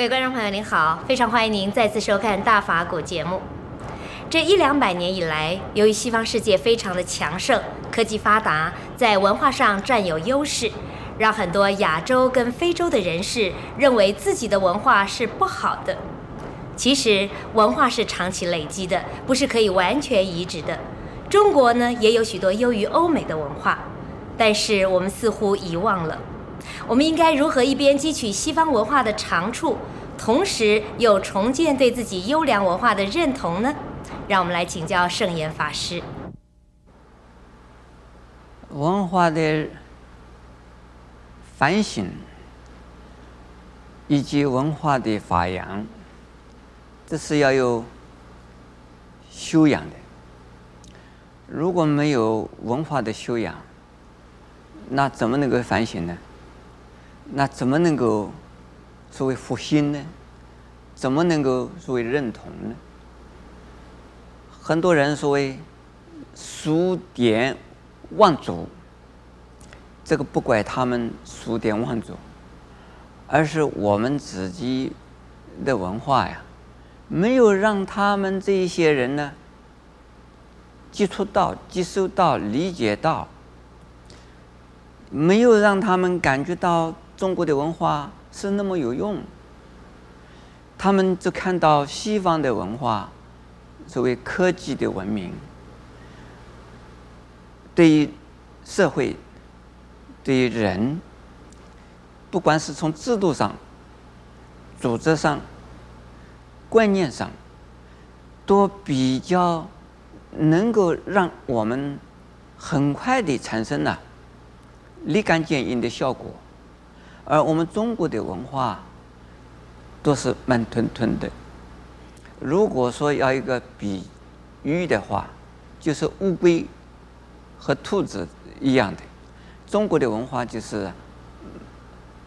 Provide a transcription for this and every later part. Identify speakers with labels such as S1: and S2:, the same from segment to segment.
S1: 各位观众朋友，您好，非常欢迎您再次收看《大法古》节目。这一两百年以来，由于西方世界非常的强盛，科技发达，在文化上占有优势，让很多亚洲跟非洲的人士认为自己的文化是不好的。其实，文化是长期累积的，不是可以完全移植的。中国呢，也有许多优于欧美的文化，但是我们似乎遗忘了。我们应该如何一边汲取西方文化的长处，同时又重建对自己优良文化的认同呢？让我们来请教圣严法师。
S2: 文化的反省以及文化的发扬，这是要有修养的。如果没有文化的修养，那怎么能够反省呢？那怎么能够所谓复兴呢？怎么能够所谓认同呢？很多人所谓数典忘祖，这个不怪他们数典忘祖，而是我们自己的文化呀，没有让他们这一些人呢接触到、接受到、理解到，没有让他们感觉到中国的文化是那么有用，他们只看到西方的文化。所谓科技的文明，对于社会、对于人，不管是从制度上、组织上、观念上，都比较能够让我们很快地产生了立竿见影的效果，而我们中国的文化都是慢吞吞的。如果说要一个比喻的话，就是乌龟和兔子一样的。中国的文化就是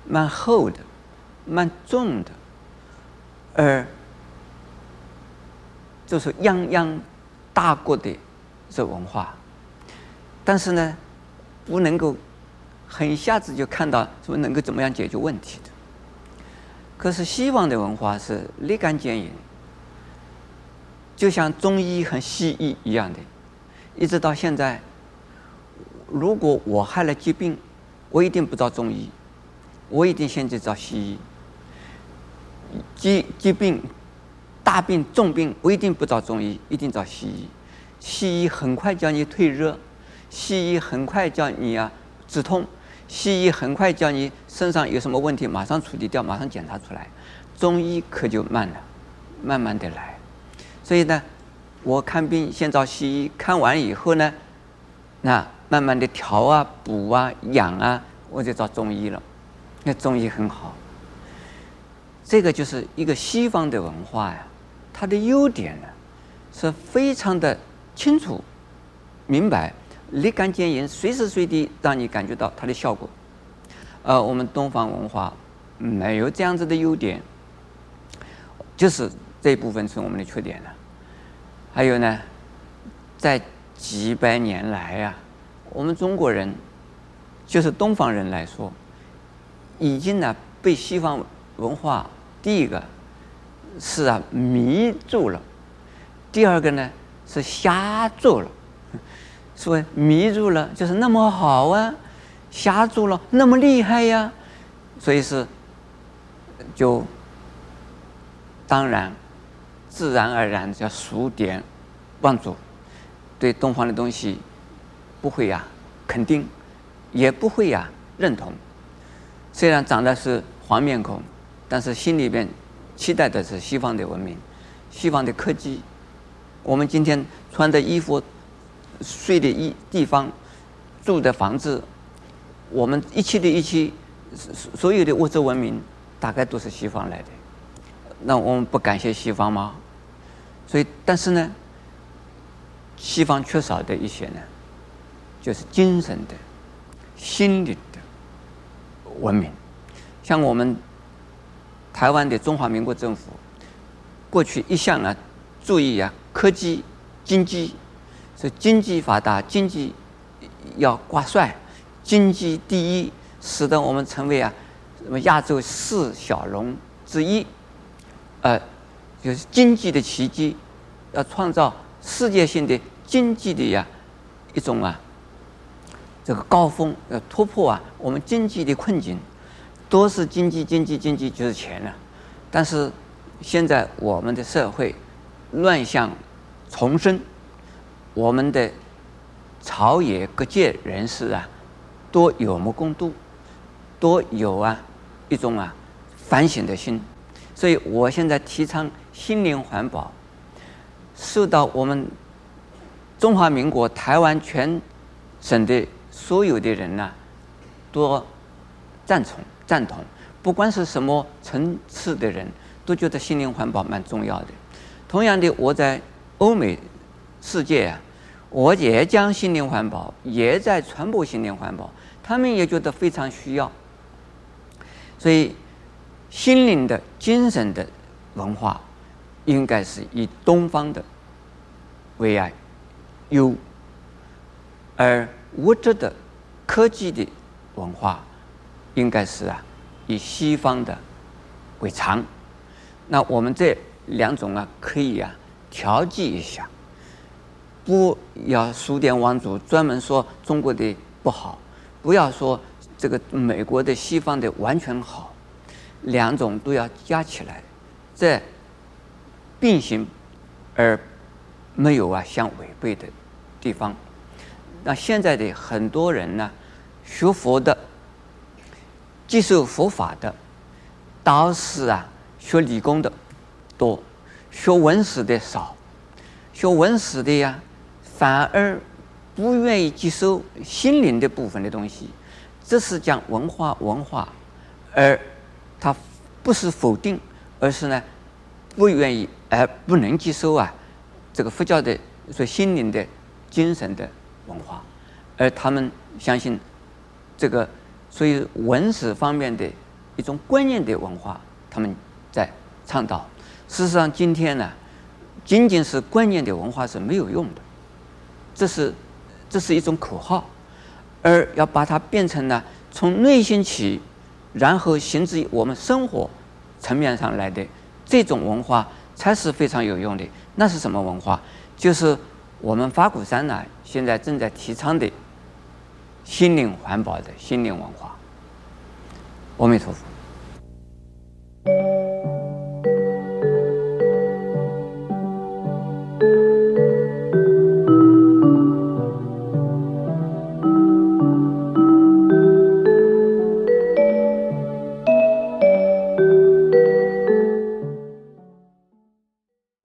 S2: 蛮厚的、蛮重的，而就是泱泱大国的这文化。但是呢，不能够很一下子就看到说能够怎么样解决问题的。可是西方的文化是立竿见影。就像中医和西医一样的，一直到现在，如果我害了疾病，我一定不找中医，我一定先去找西医。疾疾病、大病、重病，我一定不找中医，一定找西医。西医很快叫你退热，西医很快叫你啊止痛，西医很快叫你身上有什么问题马上处理掉，马上检查出来。中医可就慢了，慢慢的来。所以呢，我看病先找西医，看完以后呢，那慢慢的调啊、补啊、养啊，我就找中医了。那中医很好。这个就是一个西方的文化呀，它的优点呢，是非常的清楚、明白、立竿见影，随时随地让你感觉到它的效果。而我们东方文化没有这样子的优点，就是。这部分是我们的缺点了。还有呢，在几百年来呀、啊，我们中国人，就是东方人来说，已经呢被西方文化第一个是啊迷住了，第二个呢是瞎住了。所以迷住了就是那么好啊，瞎住了那么厉害呀，所以是就当然。自然而然叫数典忘祖，对东方的东西不会呀肯定，也不会呀认同。虽然长得是黄面孔，但是心里边期待的是西方的文明、西方的科技。我们今天穿的衣服、睡的一地方、住的房子，我们一切的一切，所有的物质文明，大概都是西方来的。那我们不感谢西方吗？所以，但是呢，西方缺少的一些呢，就是精神的、心理的文明。像我们台湾的中华民国政府，过去一向啊注意啊科技、经济，是经济发达，经济要挂帅，经济第一，使得我们成为啊什么亚洲四小龙之一。呃，就是经济的奇迹，要创造世界性的经济的呀一种啊这个高峰，要突破啊我们经济的困境，都是经济经济经济就是钱了。但是现在我们的社会乱象丛生，我们的朝野各界人士啊，都有目共睹，都有啊一种啊反省的心。所以我现在提倡心灵环保，受到我们中华民国台湾全省的所有的人呢、啊，都赞同赞同。不管是什么层次的人，都觉得心灵环保蛮重要的。同样的，我在欧美世界啊，我也讲心灵环保，也在传播心灵环保，他们也觉得非常需要。所以。心灵的、精神的文化，应该是以东方的为爱优，而物质的、科技的文化，应该是啊以西方的为长。那我们这两种啊，可以啊调剂一下，不要数典忘祖，专门说中国的不好，不要说这个美国的、西方的完全好。两种都要加起来，这并行而没有啊相违背的地方。那现在的很多人呢，学佛的、接受佛法的，倒是啊学理工的多，学文史的少。学文史的呀，反而不愿意接受心灵的部分的东西。这是讲文化文化，而。他不是否定，而是呢不愿意，而不能接受啊这个佛教的说心灵的、精神的文化，而他们相信这个所以文史方面的一种观念的文化，他们在倡导。事实上，今天呢，仅仅是观念的文化是没有用的，这是这是一种口号，而要把它变成呢从内心起。然后行至我们生活层面上来的这种文化才是非常有用的。那是什么文化？就是我们法鼓山呢现在正在提倡的心灵环保的心灵文化。阿弥陀佛。